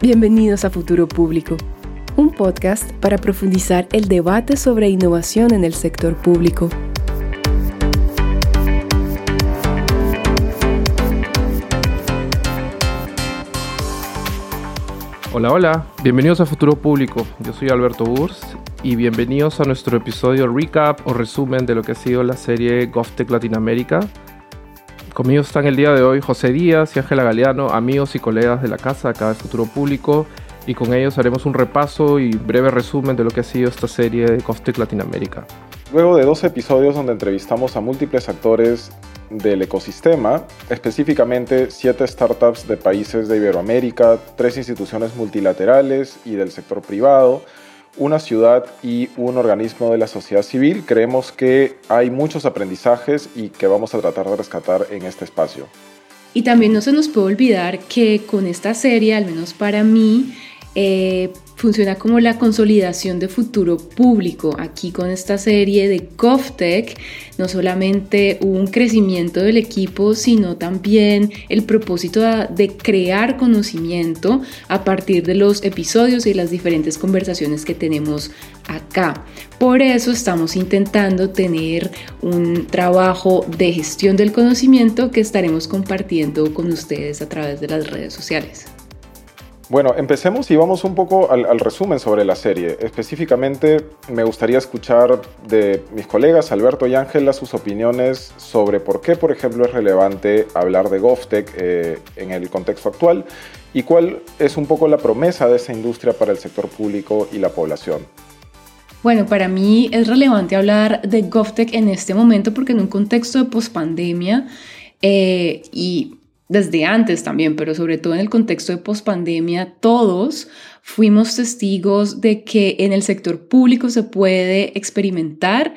Bienvenidos a Futuro Público, un podcast para profundizar el debate sobre innovación en el sector público. Hola, hola, bienvenidos a Futuro Público. Yo soy Alberto Burs y bienvenidos a nuestro episodio recap o resumen de lo que ha sido la serie GovTech Latinoamérica Conmigo están el día de hoy José Díaz y Ángela Galeano, amigos y colegas de la casa acá de Futuro Público, y con ellos haremos un repaso y breve resumen de lo que ha sido esta serie de Costec Latinoamérica. Luego de dos episodios donde entrevistamos a múltiples actores del ecosistema, específicamente siete startups de países de Iberoamérica, tres instituciones multilaterales y del sector privado, una ciudad y un organismo de la sociedad civil, creemos que hay muchos aprendizajes y que vamos a tratar de rescatar en este espacio. Y también no se nos puede olvidar que con esta serie, al menos para mí, eh, funciona como la consolidación de futuro público. Aquí con esta serie de GovTech no solamente hubo un crecimiento del equipo, sino también el propósito de crear conocimiento a partir de los episodios y las diferentes conversaciones que tenemos acá. Por eso estamos intentando tener un trabajo de gestión del conocimiento que estaremos compartiendo con ustedes a través de las redes sociales. Bueno, empecemos y vamos un poco al, resumen sobre la serie. Específicamente, me gustaría escuchar de mis colegas Alberto y Ángela sus opiniones sobre por qué, por ejemplo, es relevante hablar de GovTech eh, en el contexto actual y cuál es un poco la promesa de esa industria para el sector público y la población. Bueno, para mí es relevante hablar de GovTech en este momento porque en un contexto de pospandemia eh, y desde antes también, pero sobre todo en el contexto de pospandemia, todos fuimos testigos de que en el sector público se puede experimentar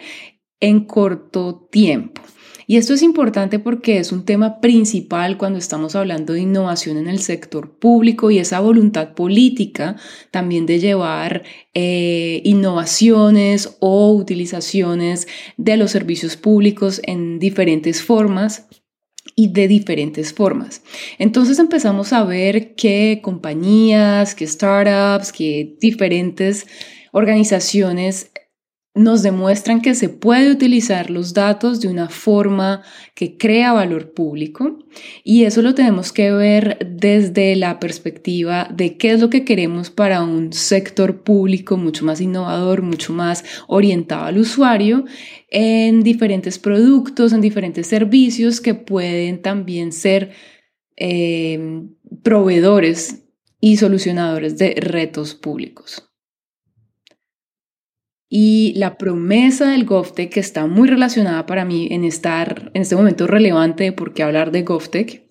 en corto tiempo. Y esto es importante porque es un tema principal cuando estamos hablando de innovación en el sector público y esa voluntad política también de llevar eh, innovaciones o utilizaciones de los servicios públicos en diferentes formas y de diferentes formas. Entonces empezamos a ver que compañías, que startups, que diferentes organizaciones nos demuestran que se puede utilizar los datos de una forma que crea valor público y eso lo tenemos que ver desde la perspectiva de qué es lo que queremos para un sector público mucho más innovador, mucho más orientado al usuario en diferentes productos, en diferentes servicios que pueden también ser eh, proveedores y solucionadores de retos públicos. Y la promesa del GovTech, que está muy relacionada para mí en estar en este momento relevante de por qué hablar de GovTech,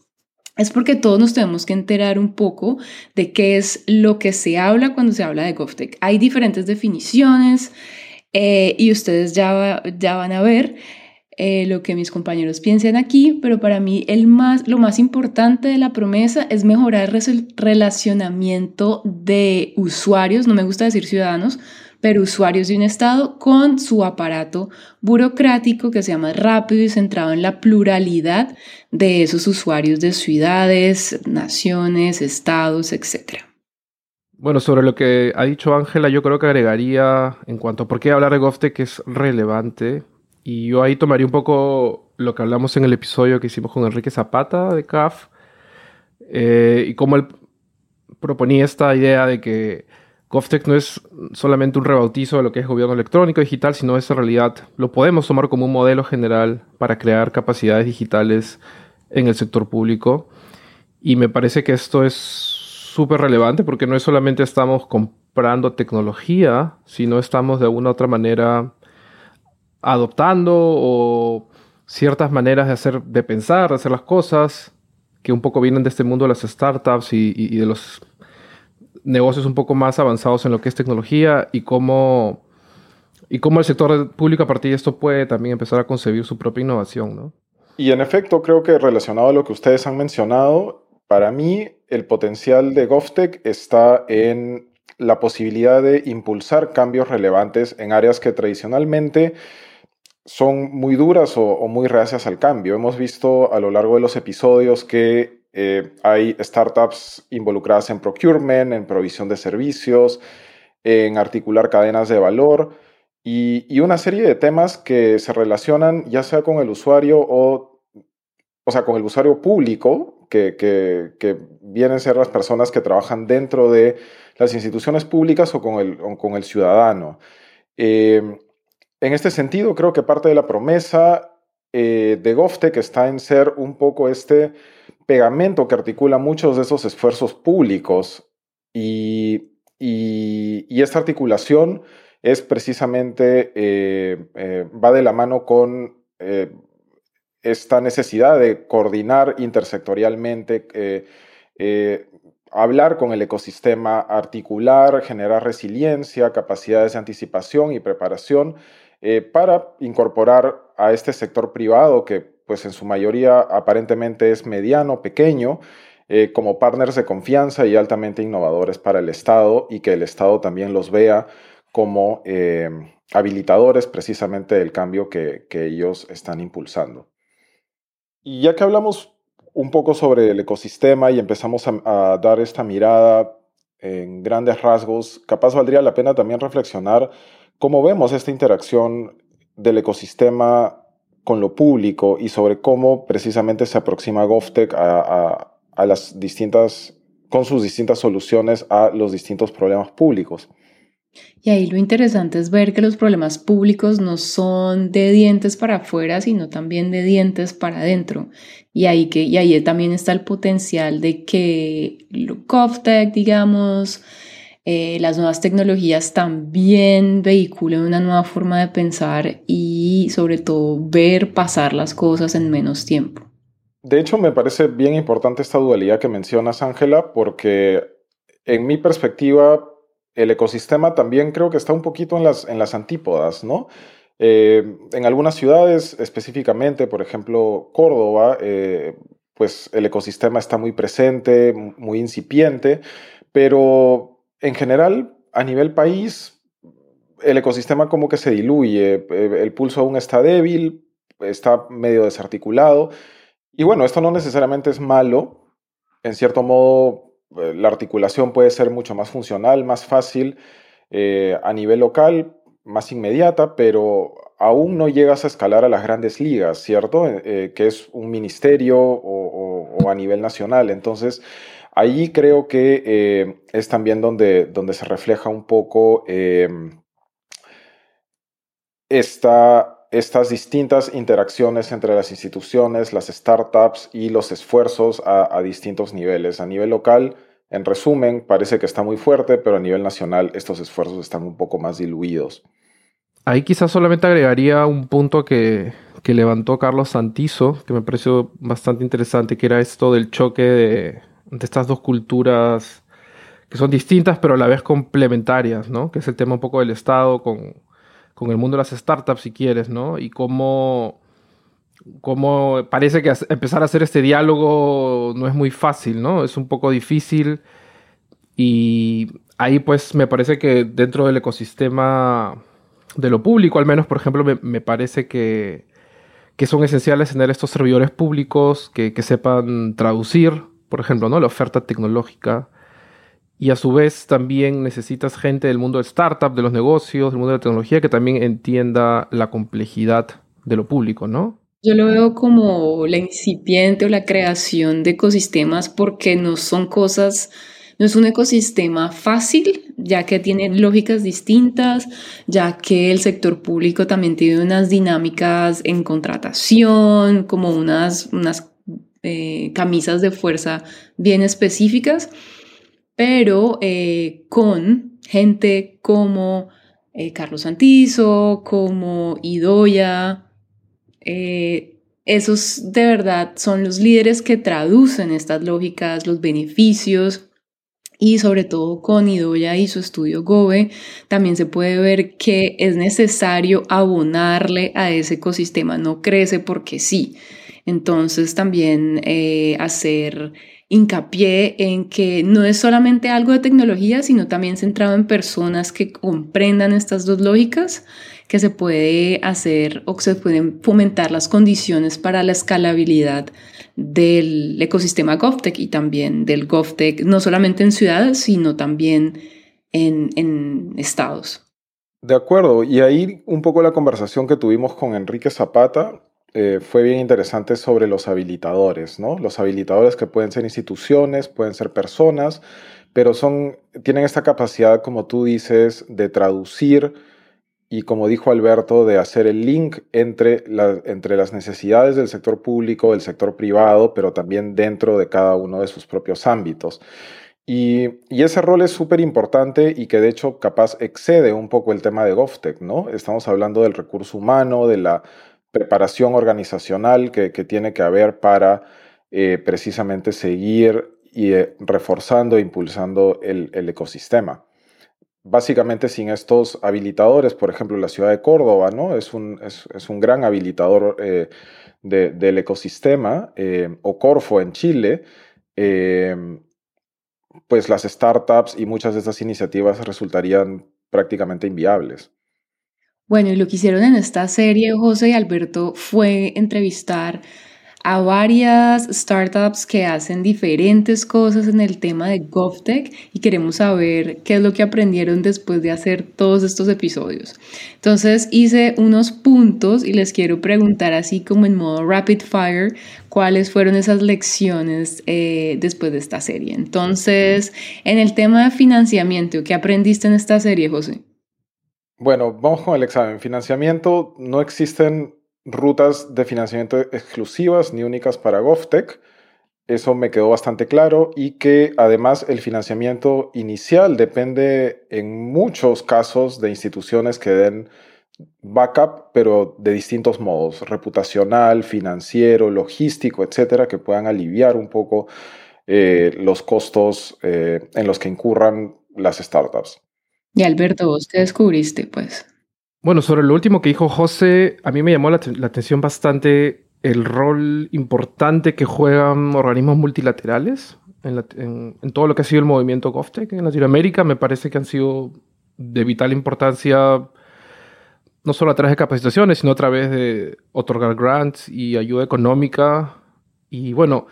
es porque todos nos tenemos que enterar un poco de qué es lo que se habla cuando se habla de GovTech. Hay diferentes definiciones eh, y ustedes ya, ya van a ver eh, lo que mis compañeros piensan aquí, pero para mí el más, lo más importante de la promesa es mejorar el relacionamiento de usuarios, no me gusta decir ciudadanos, pero usuarios de un Estado con su aparato burocrático que sea más rápido y centrado en la pluralidad de esos usuarios de ciudades, naciones, estados, etc. Bueno, sobre lo que ha dicho Ángela, yo creo que agregaría en cuanto a por qué hablar de GovTech es relevante. Y yo ahí tomaría un poco lo que hablamos en el episodio que hicimos con Enrique Zapata de CAF eh, y cómo él proponía esta idea de que GovTech no es solamente un rebautizo de lo que es gobierno electrónico digital, sino es en realidad lo podemos tomar como un modelo general para crear capacidades digitales en el sector público. Y me parece que esto es súper relevante porque no es solamente estamos comprando tecnología, sino estamos de alguna otra manera adoptando o ciertas maneras de hacer, de pensar, de hacer las cosas, que un poco vienen de este mundo de las startups y de los negocios un poco más avanzados en lo que es tecnología y cómo, y cómo el sector público a partir de esto puede también empezar a concebir su propia innovación, ¿no? Y en efecto, creo que relacionado a lo que ustedes han mencionado, para mí el potencial de GovTech está en la posibilidad de impulsar cambios relevantes en áreas que tradicionalmente son muy duras o, o, muy reacias al cambio. Hemos visto a lo largo de los episodios que eh, hay startups involucradas en procurement, en provisión de servicios, en articular cadenas de valor y, una serie de temas que se relacionan ya sea con el usuario o, o sea, con el usuario público, que, que, vienen a ser las personas que trabajan dentro de las instituciones públicas o con el, con el ciudadano. Eh, en este sentido, creo que parte de la promesa eh, de GovTech está en ser un poco este pegamento que articula muchos de esos esfuerzos públicos y, esta articulación es precisamente, eh, eh, va de la mano con esta necesidad de coordinar intersectorialmente, hablar con el ecosistema, articular, generar resiliencia, capacidades de anticipación y preparación eh, para incorporar a este sector privado que pues en su mayoría aparentemente es mediano, pequeño, eh, como partners de confianza y altamente innovadores para el Estado y que el Estado también los vea como eh, habilitadores precisamente del cambio que, ellos están impulsando. Y ya que hablamos un poco sobre el ecosistema y empezamos a dar esta mirada en grandes rasgos, capaz valdría la pena también reflexionar ¿Cómo vemos esta interacción del ecosistema con lo público y sobre cómo precisamente se aproxima GovTech a, las distintas, con sus distintas soluciones a los distintos problemas públicos? Y ahí lo interesante es ver que los problemas públicos no son de dientes para afuera, sino también de dientes para adentro. Y ahí, que, y ahí también está el potencial de que GovTech, digamos, eh, las nuevas tecnologías también vehiculan una nueva forma de pensar y sobre todo ver pasar las cosas en menos tiempo. De hecho, me parece bien importante esta dualidad que mencionas, Ángela, porque en mi perspectiva, el ecosistema también creo que está un poquito en las, en las antípodas, ¿no? Eh, en algunas ciudades, específicamente, por ejemplo, Córdoba, eh, pues el ecosistema está muy presente, muy incipiente, pero en general, a nivel país, el ecosistema como que se diluye, eh, el pulso aún está débil, está medio desarticulado. Y bueno, esto no necesariamente es malo. En cierto modo, eh, la articulación puede ser mucho más funcional, más fácil eh, a nivel local, más inmediata, pero aún no llegas a escalar a las grandes ligas, ¿cierto? que es un ministerio o, a nivel nacional. Entonces, Allí creo que eh, es también donde, donde se refleja un poco em, estas distintas interacciones entre las instituciones, las startups y los esfuerzos a, distintos niveles. A nivel local, en resumen, parece que está muy fuerte, pero a nivel nacional estos esfuerzos están un poco más diluidos. Ahí quizás solamente agregaría un punto que, que levantó Carlos Santizo, que me pareció bastante interesante, que era esto del choque de, de estas dos culturas que son distintas pero a la vez complementarias, ¿no? Que es el tema un poco del Estado con, el mundo de las startups, si quieres, ¿no? Y cómo, cómo parece que empezar a hacer este diálogo no es muy fácil, ¿no? Es un poco difícil y ahí pues me parece que dentro del ecosistema de lo público, al menos, por ejemplo, me, parece que, que, son esenciales tener estos servidores públicos que, que sepan traducir por ejemplo, ¿no? la oferta tecnológica. Y a su vez también necesitas gente del mundo de startup, de los negocios, del mundo de la tecnología, que también entienda la complejidad de lo público, ¿no? Yo lo veo como la incipiente o la creación de ecosistemas porque no son cosas, no es un ecosistema fácil, ya que tiene lógicas distintas, ya que el sector público también tiene unas dinámicas en contratación, como unas, unas eh, camisas de fuerza bien específicas, pero eh, con gente como eh, Carlos Santizo, como Idoya, esos de verdad son los líderes que traducen estas lógicas, los beneficios y sobre todo con Idoya y su estudio GOBE, también se puede ver que es necesario abonarle a ese ecosistema, no crece porque sí. Entonces también eh, hacer hincapié en que no es solamente algo de tecnología, sino también centrado en personas que comprendan estas dos lógicas, que se puede hacer o que se pueden fomentar las condiciones para la escalabilidad del ecosistema GovTech y también del GovTech, no solamente en ciudades, sino también en, en estados. De acuerdo, y ahí un poco la conversación que tuvimos con Enrique Zapata eh, fue bien interesante sobre los habilitadores, ¿no? Los habilitadores que pueden ser instituciones, pueden ser personas, pero son, tienen esta capacidad, como tú dices, de traducir y como dijo Alberto, de hacer el link entre, entre las necesidades del sector público, del sector privado, pero también dentro de cada uno de sus propios ámbitos. Y, y ese rol es súper importante y que de hecho capaz excede un poco el tema de GovTech, ¿no? Estamos hablando del recurso humano, de la preparación organizacional que, tiene que haber para eh, precisamente seguir y, eh, reforzando e impulsando el, ecosistema. Básicamente sin estos habilitadores, por ejemplo, la ciudad de Córdoba ¿no? es, un, es, un gran habilitador eh, del ecosistema, o Corfo en Chile, pues las startups y muchas de estas iniciativas resultarían prácticamente inviables. Bueno, y lo que hicieron en esta serie, José y Alberto, fue entrevistar a varias startups que hacen diferentes cosas en el tema de GovTech y queremos saber qué es lo que aprendieron después de hacer todos estos episodios. Entonces hice unos puntos y les quiero preguntar así como en modo rapid fire cuáles fueron esas lecciones eh, después de esta serie. Entonces, en el tema de financiamiento, ¿qué aprendiste en esta serie, José? Bueno, vamos con el examen. Financiamiento, no existen rutas de financiamiento exclusivas ni únicas para GovTech. Eso me quedó bastante claro y que además el financiamiento inicial depende en muchos casos de instituciones que den backup, pero de distintos modos, reputacional, financiero, logístico, etcétera, que puedan aliviar un poco eh, los costos eh, en los que incurran las startups. Y Alberto, ¿vos qué descubriste, pues? Bueno, sobre lo último que dijo José, a mí me llamó la, atención bastante el rol importante que juegan organismos multilaterales en, todo lo que ha sido el movimiento GovTech en Latinoamérica. Me parece que han sido de vital importancia no solo a través de capacitaciones, sino a través de otorgar grants y ayuda económica. Y bueno,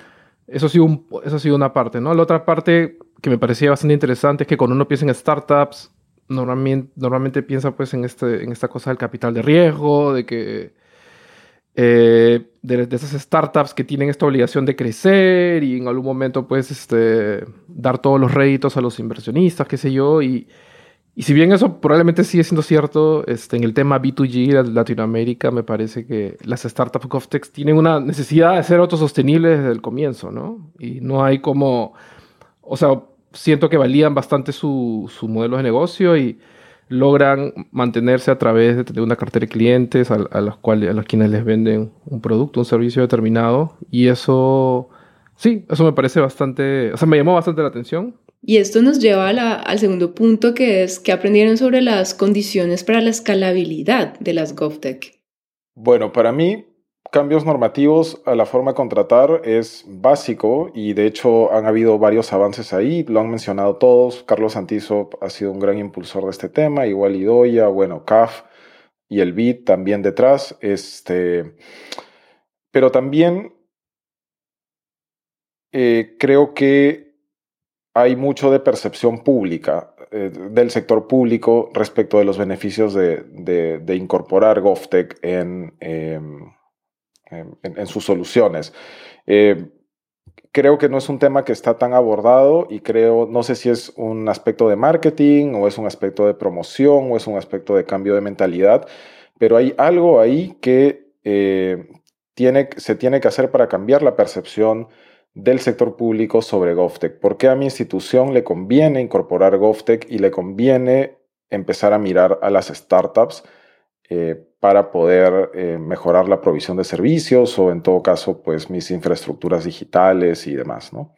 eso ha sido, eso ha sido una parte, ¿no? La otra parte que me parecía bastante interesante es que cuando uno piensa en startups, normalmente, normalmente piensa pues en, este, en esta cosa del capital de riesgo, de que eh, de, esas startups que tienen esta obligación de crecer y en algún momento pues este, dar todos los réditos a los inversionistas, qué sé yo, y, y si bien eso probablemente sigue siendo cierto, este, en el tema B2G de Latinoamérica me parece que las startups GovTech tienen una necesidad de ser autosostenibles desde el comienzo, ¿no? Y no hay como, o sea, siento que valían bastante su, su modelo de negocio y logran mantenerse a través de tener una cartera de clientes a, los cuales a los quienes les venden un producto, un servicio determinado y eso sí, eso me parece bastante, o sea, me llamó bastante la atención. Y esto nos lleva al segundo punto que es que aprendieron sobre las condiciones para la escalabilidad de las GovTech. Bueno, para mí cambios normativos a la forma de contratar es básico y de hecho han habido varios avances ahí, lo han mencionado todos. Carlos Santizo ha sido un gran impulsor de este tema, igual Idoya, bueno, CAF y el BID también detrás. Este, pero también eh, creo que hay mucho de percepción pública eh, del sector público respecto de los beneficios de, incorporar GovTech en... Em, en, sus soluciones. Eh, creo que no es un tema que está tan abordado y creo, no sé si es un aspecto de marketing o es un aspecto de promoción o es un aspecto de cambio de mentalidad, pero hay algo ahí que eh, tiene, se tiene que hacer para cambiar la percepción del sector público sobre GovTech. ¿Por qué a mi institución le conviene incorporar GovTech y le conviene empezar a mirar a las startups eh, para poder eh, mejorar la provisión de servicios o en todo caso, pues mis infraestructuras digitales y demás, ¿no?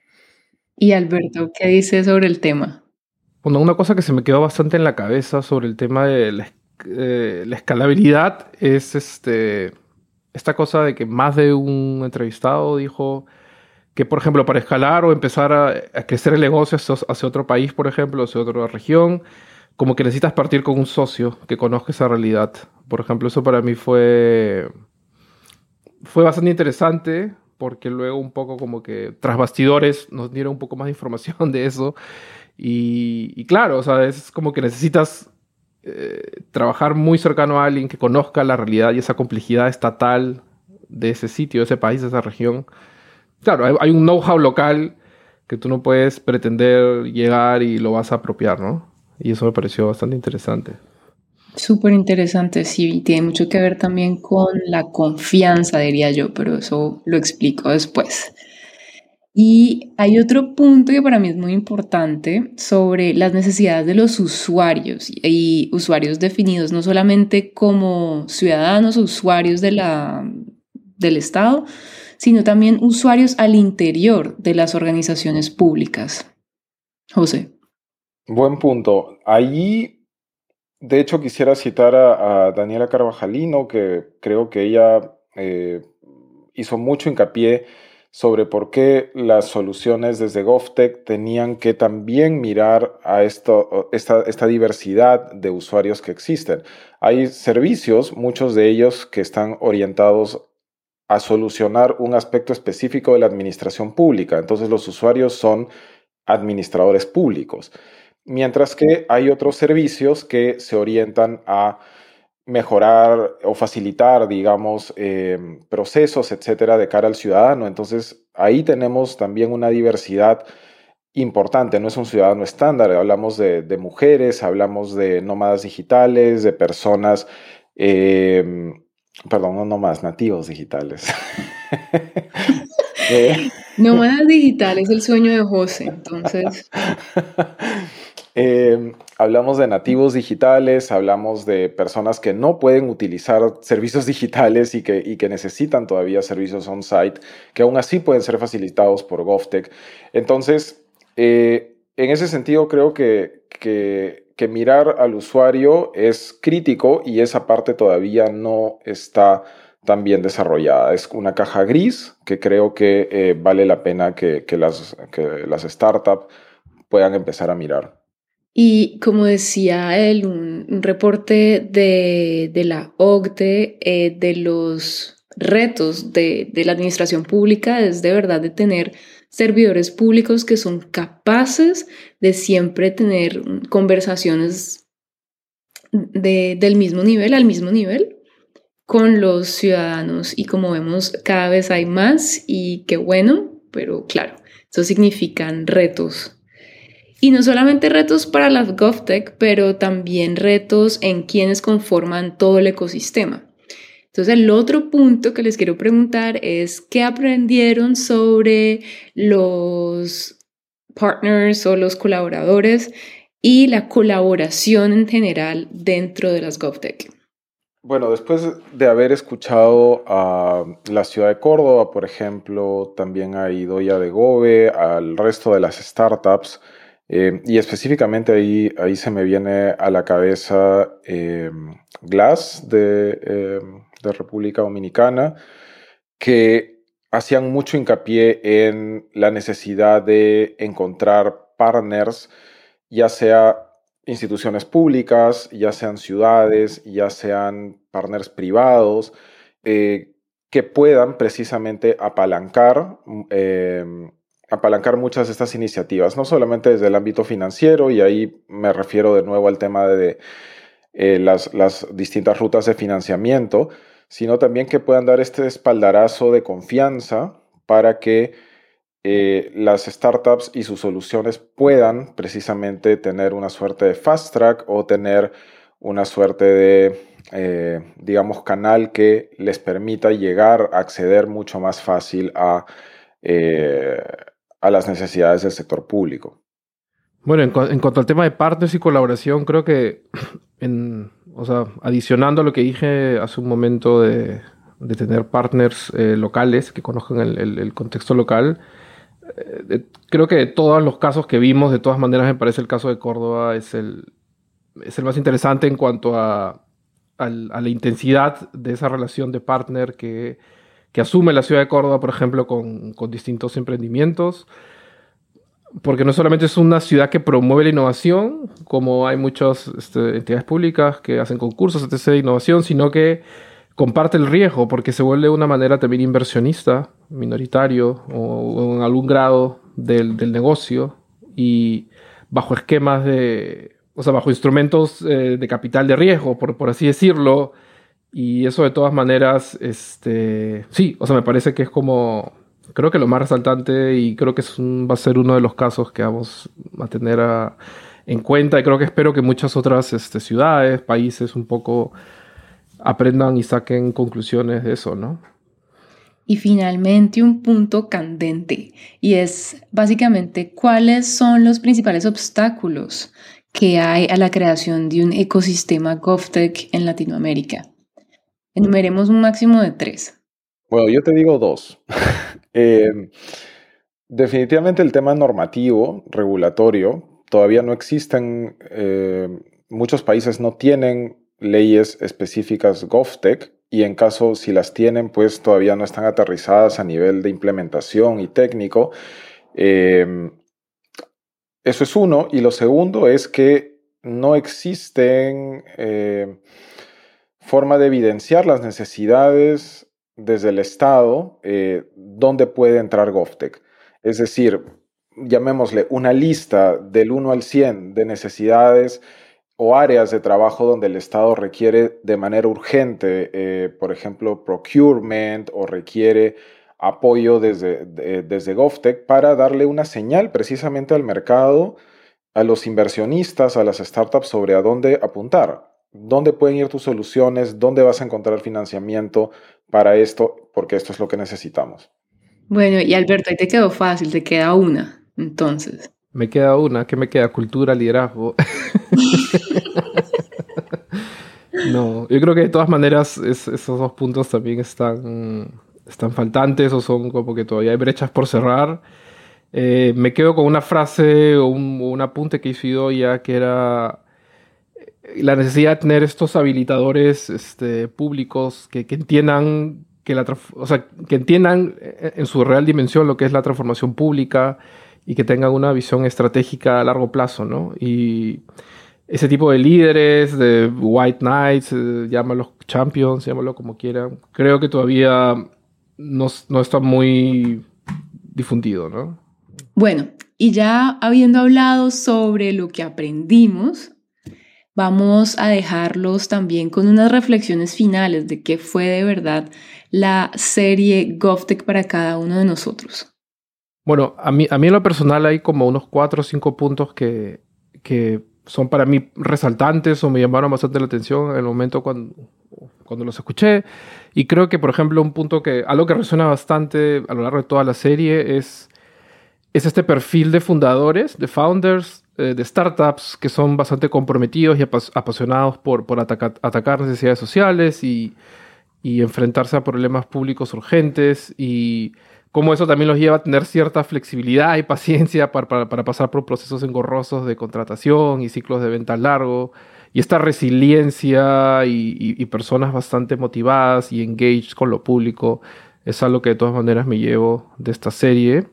Y Alberto, ¿qué dice sobre el tema? Bueno, una cosa que se me quedó bastante en la cabeza sobre el tema de la, eh, escalabilidad es este, esta cosa de que más de un entrevistado dijo que, por ejemplo, para escalar o empezar a, crecer el negocio hacia, otro país, por ejemplo, hacia otra región, como que necesitas partir con un socio que conozca esa realidad. Por ejemplo, eso para mí fue, fue bastante interesante porque luego un poco como que tras bastidores nos dieron un poco más de información de eso. Y, claro, o sea, es como que necesitas eh, trabajar muy cercano a alguien que conozca la realidad y esa complejidad estatal de ese sitio, de ese país, de esa región. Claro, hay, un know-how local que tú no puedes pretender llegar y lo vas a apropiar, ¿no? Y eso me pareció bastante interesante. Súper interesante, sí, tiene mucho que ver también con la confianza, diría yo, pero eso lo explico después. Y hay otro punto que para mí es muy importante sobre las necesidades de los usuarios y usuarios definidos no solamente como ciudadanos usuarios de la, del Estado, sino también usuarios al interior de las organizaciones públicas. José. Buen punto. Allí, de hecho, quisiera citar a, Daniela Carvajalino, que creo que ella eh, hizo mucho hincapié sobre por qué las soluciones desde GovTech tenían que también mirar a esta, diversidad de usuarios que existen. Hay servicios, muchos de ellos que están orientados a solucionar un aspecto específico de la administración pública. Entonces los usuarios son administradores públicos. Mientras que hay otros servicios que se orientan a mejorar o facilitar, digamos, em, procesos, etcétera, de cara al ciudadano. Entonces, ahí tenemos también una diversidad importante. No es un ciudadano estándar. Hablamos de, mujeres, hablamos de nómadas digitales, de personas em, Perdón, no, más, nativos digitales. eh, nómadas digitales, el sueño de José, entonces. Eh, hablamos de nativos digitales, hablamos de personas que no pueden utilizar servicios digitales y que, necesitan todavía servicios on-site, que aún así pueden ser facilitados por GovTech. Entonces, eh, en ese sentido, creo que, mirar al usuario es crítico y esa parte todavía no está tan bien desarrollada. Es una caja gris que creo que eh, vale la pena que, las startups puedan empezar a mirar. Y como decía él, un, reporte de, la OCDE eh, de los retos de, de la administración pública es de verdad de tener servidores públicos que son capaces de siempre tener conversaciones del mismo nivel, al mismo nivel, con los ciudadanos. Y como vemos, cada vez hay más y qué bueno, pero claro, eso significan retos. Y no solamente retos para las GovTech, pero también retos en quienes conforman todo el ecosistema. Entonces, el otro punto que les quiero preguntar es, ¿qué aprendieron sobre los partners o los colaboradores y la colaboración en general dentro de las GovTech? Bueno, después de haber escuchado a la ciudad de Córdoba, por ejemplo, también a Idoya de Gove, al resto de las startups, eh, y específicamente ahí, ahí se me viene a la cabeza eh, Glass de, eh, de República Dominicana, que hacían mucho hincapié en la necesidad de encontrar partners, ya sea instituciones públicas, ya sean ciudades, ya sean partners privados, eh, que puedan precisamente apalancar, eh, apalancar muchas de estas iniciativas, no solamente desde el ámbito financiero, y ahí me refiero de nuevo al tema de eh, las, distintas rutas de financiamiento, sino también que puedan dar este espaldarazo de confianza para que eh, las startups y sus soluciones puedan precisamente tener una suerte de fast track o tener una suerte de, eh, digamos, canal que les permita llegar a acceder mucho más fácil a, a las necesidades del sector público. Bueno, en, cuanto al tema de partners y colaboración, creo que, o sea, adicionando a lo que dije hace un momento de, tener partners eh, locales que conozcan el, contexto local, eh, creo que de todos los casos que vimos, de todas maneras me parece el caso de Córdoba es el, es el más interesante en cuanto a la intensidad de esa relación de partner que que asume la ciudad de Córdoba, por ejemplo, con, distintos emprendimientos. Porque no solamente es una ciudad que promueve la innovación, como hay muchas este, entidades públicas que hacen concursos, etc. de innovación, sino que comparte el riesgo porque se vuelve una manera también inversionista, minoritario o, en algún grado del, negocio y bajo esquemas de, o sea, bajo instrumentos eh, de capital de riesgo, por, por así decirlo, y eso de todas maneras, este, sí, o sea, me parece que es como, creo que lo más resaltante y creo que va a ser uno de los casos que vamos a tener en cuenta y creo que espero que muchas otras este, ciudades, países un poco aprendan y saquen conclusiones de eso, ¿no? Y finalmente un punto candente y es básicamente cuáles son los principales obstáculos que hay a la creación de un ecosistema GovTech en Latinoamérica. Enumeremos un máximo de tres. Bueno, yo te digo dos. Eh, definitivamente el tema normativo, regulatorio, todavía no existen, eh, muchos países no tienen leyes específicas GovTech y en caso si las tienen, pues todavía no están aterrizadas a nivel de implementación y técnico. Eh, eso es uno. Y lo segundo es que no existen forma de evidenciar las necesidades desde el Estado eh, donde puede entrar GovTech. Es decir, llamémosle una lista del 1 al 100 de necesidades o áreas de trabajo donde el Estado requiere de manera urgente, eh, por ejemplo, procurement o requiere apoyo desde, desde GovTech para darle una señal precisamente al mercado, a los inversionistas, a las startups sobre a dónde apuntar dónde pueden ir tus soluciones, dónde vas a encontrar financiamiento para esto, porque esto es lo que necesitamos. Bueno, y Alberto, ahí te quedó fácil, te queda una, entonces. Me queda una, ¿qué me queda? Cultura, liderazgo. no, yo creo que de todas maneras esos dos puntos también están, están faltantes o son como que todavía hay brechas por cerrar. Eh, me quedo con una frase o un, un apunte que hizo ya que era la necesidad de tener estos habilitadores este, públicos que, entiendan que la o sea, que entiendan en su real dimensión lo que es la transformación pública y que tengan una visión estratégica a largo plazo, ¿no? Y ese tipo de líderes, de White Knights, eh, llámalo champions, llámalo como quieran, creo que todavía no, no está muy difundido, ¿no? Bueno, y ya habiendo hablado sobre lo que aprendimos, vamos a dejarlos también con unas reflexiones finales de qué fue de verdad la serie GovTech para cada uno de nosotros. Bueno, a mí, a mí en lo personal hay como unos cuatro o cinco puntos que, que son para mí resaltantes o me llamaron bastante la atención en el momento cuando, cuando los escuché. Y creo que, por ejemplo, un punto que, algo que resuena bastante a lo largo de toda la serie es, es este perfil de fundadores, de founders, eh, de startups que son bastante comprometidos y apasionados por, por atacar, necesidades sociales y, enfrentarse a problemas públicos urgentes y cómo eso también los lleva a tener cierta flexibilidad y paciencia para, pasar por procesos engorrosos de contratación y ciclos de venta largo y esta resiliencia y, personas bastante motivadas y engaged con lo público es algo que de todas maneras me llevo de esta serie.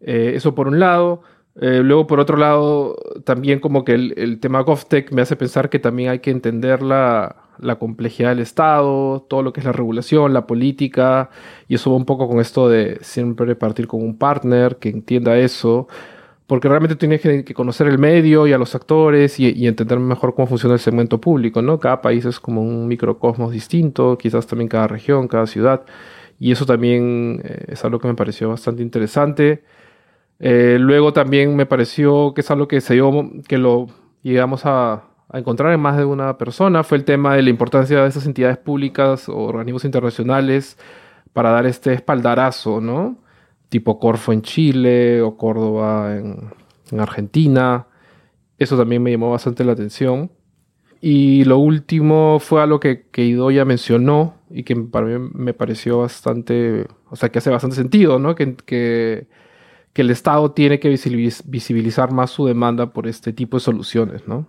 Eh, eso por un lado. Eh, luego, por otro lado, también como que el, tema GovTech me hace pensar que también hay que entender la, complejidad del Estado, todo lo que es la regulación, la política, y eso va un poco con esto de siempre partir con un partner que entienda eso, porque realmente tienes que, conocer el medio y a los actores y, entender mejor cómo funciona el segmento público, ¿no? Cada país es como un microcosmos distinto, quizás también cada región, cada ciudad, y eso también eh, es algo que me pareció bastante interesante. Eh, luego también me pareció que es algo que se dio, que lo llegamos a, encontrar en más de una persona, fue el tema de la importancia de esas entidades públicas o organismos internacionales para dar este espaldarazo, ¿no? Tipo Corfo en Chile o Córdoba en, Argentina. Eso también me llamó bastante la atención. Y lo último fue algo que, que Idoya mencionó y que para mí me pareció bastante, o sea, que hace bastante sentido, ¿no? Que que el Estado tiene que visibilizar más su demanda por este tipo de soluciones, ¿no?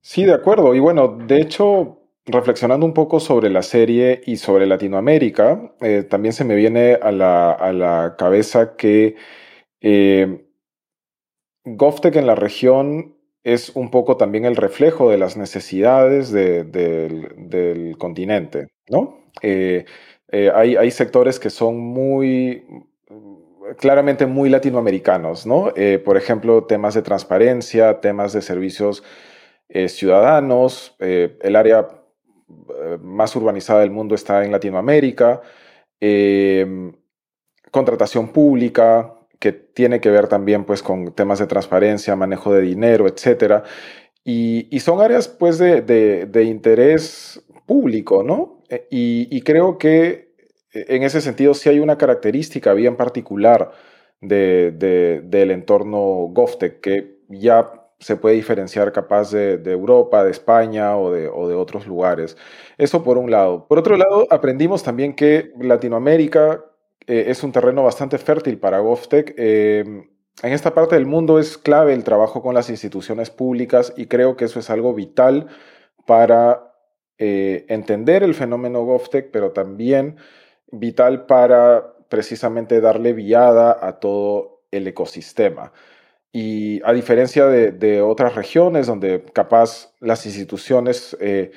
Sí, de acuerdo. Y bueno, de hecho, reflexionando un poco sobre la serie y sobre Latinoamérica, eh, también se me viene a la, cabeza que eh, GovTech en la región es un poco también el reflejo de las necesidades del, continente, ¿no? Eh, hay, sectores que son muy, claramente muy latinoamericanos, ¿no? por ejemplo, temas de transparencia, temas de servicios ciudadanos, el área eh, más urbanizada del mundo está en Latinoamérica, em, contratación pública, que tiene que ver también pues, con temas de transparencia, manejo de dinero, etc. Y, son áreas pues, de, interés público, ¿no? Y, creo que en ese sentido sí hay una característica bien particular del entorno GovTech que ya se puede diferenciar capaz de, Europa, de España o de, otros lugares. Eso por un lado. Por otro lado, aprendimos también que Latinoamérica eh, es un terreno bastante fértil para GovTech. Em, en esta parte del mundo es clave el trabajo con las instituciones públicas y creo que eso es algo vital para eh, entender el fenómeno GovTech, pero también vital para precisamente darle viada a todo el ecosistema. Y a diferencia de, otras regiones donde capaz las instituciones eh,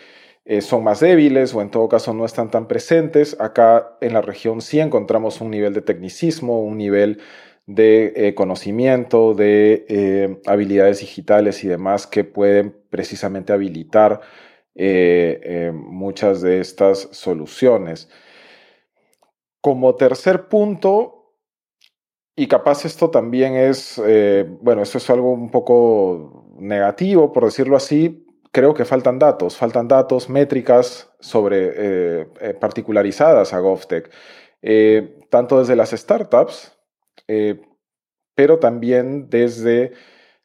eh, son más débiles o en todo caso no están tan presentes, acá en la región sí encontramos un nivel de tecnicismo, un nivel de eh, conocimiento, de habilidades digitales y demás que pueden precisamente habilitar muchas de estas soluciones. Como tercer punto, y capaz esto también es, eh, bueno, esto es algo un poco negativo, por decirlo así. Creo que faltan datos, faltan datos, métricas sobre eh, eh, particularizadas a GovTech, tanto desde las startups, pero también desde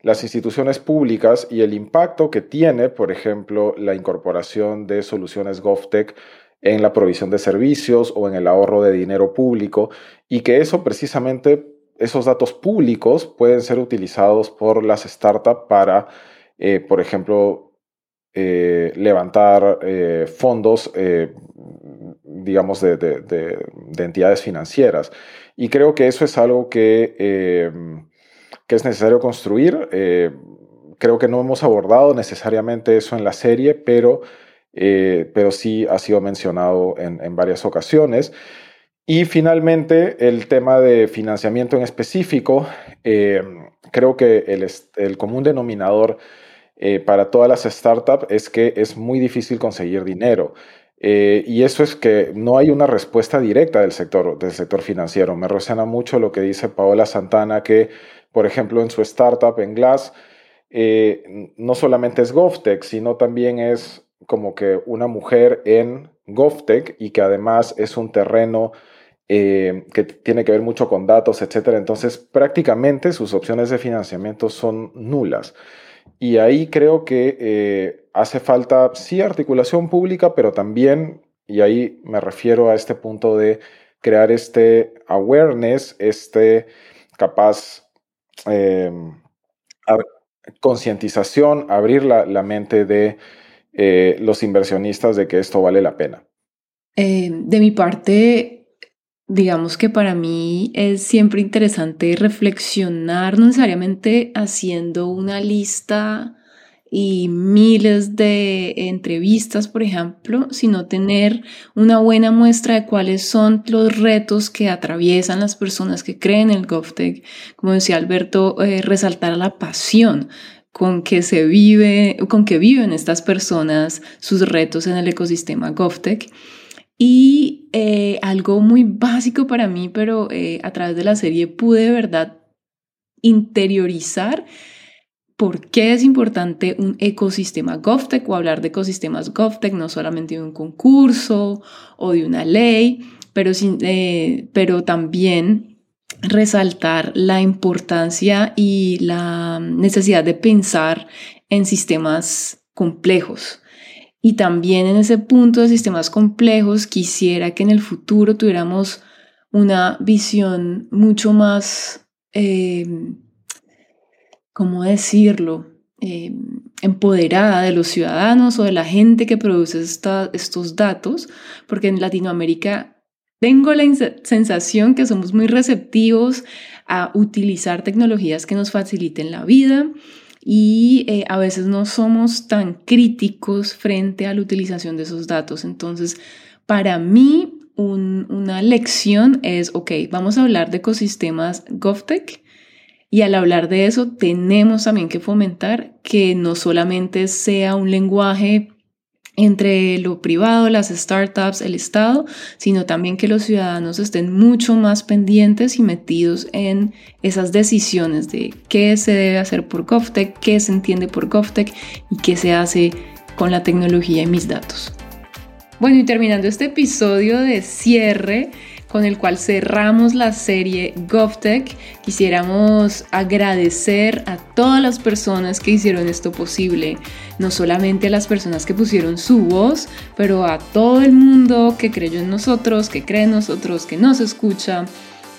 las instituciones públicas y el impacto que tiene, por ejemplo, la incorporación de soluciones GovTech en la provisión de servicios o en el ahorro de dinero público y que eso precisamente esos datos públicos pueden ser utilizados por las startups para, eh, por ejemplo, eh, levantar eh, fondos, digamos, de, entidades financieras. Y creo que eso es algo que, que es necesario construir. creo que no hemos abordado necesariamente eso en la serie, pero, pero sí ha sido mencionado en, en varias ocasiones. Y finalmente, el tema de financiamiento en específico, eh, creo que el, común denominador eh, para todas las startups es que es muy difícil conseguir dinero. Eh, y eso es que no hay una respuesta directa del sector, del sector financiero. Me resuena mucho lo que dice Paola Santana, que, por ejemplo, en su startup, en Glass, no solamente es GovTech, sino también es como que una mujer en GovTech y que además es un terreno eh, que tiene que ver mucho con datos, etcétera. Entonces, prácticamente sus opciones de financiamiento son nulas. Y ahí creo que eh, hace falta, sí, articulación pública, pero también, y ahí me refiero a este punto de crear este awareness, este capaz eh, concientización, abrir la, la, mente de los inversionistas de que esto vale la pena. de mi parte, digamos que para mí es siempre interesante reflexionar, no necesariamente haciendo una lista y miles de entrevistas, por ejemplo, sino tener una buena muestra de cuáles son los retos que atraviesan las personas que creen en el GovTech. Como decía Alberto, eh, resaltar la pasión con que se vive, con que viven estas personas sus retos en el ecosistema GovTech. Y eh, algo muy básico para mí, pero eh, a través de la serie pude de verdad interiorizar por qué es importante un ecosistema GovTech o hablar de ecosistemas GovTech, no solamente de un concurso o de una ley, pero, eh, pero también resaltar la importancia y la necesidad de pensar en sistemas complejos y también en ese punto de sistemas complejos quisiera que en el futuro tuviéramos una visión mucho más, eh, ¿cómo decirlo? Eh, empoderada de los ciudadanos o de la gente que produce estos datos, porque en Latinoamérica tengo la sensación que somos muy receptivos a utilizar tecnologías que nos faciliten la vida y eh, a veces no somos tan críticos frente a la utilización de esos datos. Entonces, para mí, una lección es, ok, vamos a hablar de ecosistemas GovTech y al hablar de eso tenemos también que fomentar que no solamente sea un lenguaje entre lo privado, las startups, el Estado, sino también que los ciudadanos estén mucho más pendientes y metidos en esas decisiones de qué se debe hacer por GovTech, qué se entiende por GovTech y qué se hace con la tecnología y mis datos. Bueno, y terminando este episodio de cierre, con el cual cerramos la serie GovTech. Quisiéramos agradecer a todas las personas que hicieron esto posible, no solamente a las personas que pusieron su voz, pero a todo el mundo que creyó en nosotros, que cree en nosotros, que nos escucha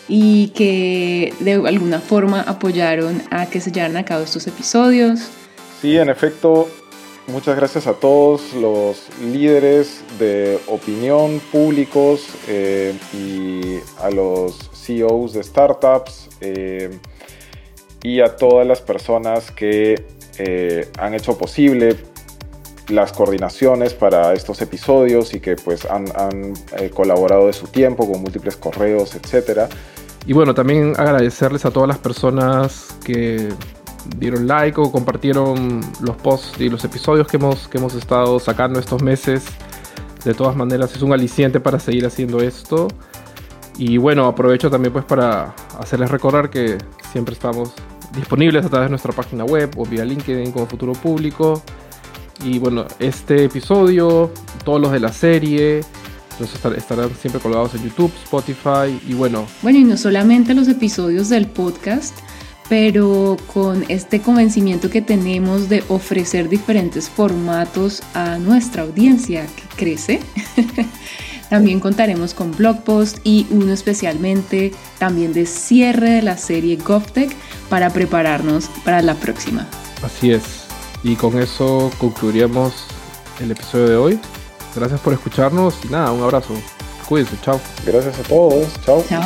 y que de alguna forma apoyaron a que se llevaran a cabo estos episodios. Sí, en efecto, Muchas gracias a todos los líderes de opinión públicos eh, y a los CEOs de startups eh, y a todas las personas que eh, han hecho posible las coordinaciones para estos episodios y que pues han, han colaborado de su tiempo con múltiples correos, etc. Y bueno, también agradecerles a todas las personas que dieron like o compartieron los posts y los episodios que hemos, que hemos estado sacando estos meses. De todas maneras es un aliciente para seguir haciendo esto. Y bueno, aprovecho también pues para hacerles recordar que siempre estamos disponibles a través de nuestra página web o vía LinkedIn como Futuro Público. Y bueno, este episodio, todos los de la serie, estarán siempre colgados en YouTube, Spotify y bueno. Bueno, y no solamente los episodios del podcast, pero con este convencimiento que tenemos de ofrecer diferentes formatos a nuestra audiencia que crece, también contaremos con blog post y uno especialmente también de cierre de la serie GovTech para prepararnos para la próxima. Así es. Y con eso concluiríamos el episodio de hoy. Gracias por escucharnos y nada, un abrazo. Cuídense, chao. Gracias a todos. Chao. Chao.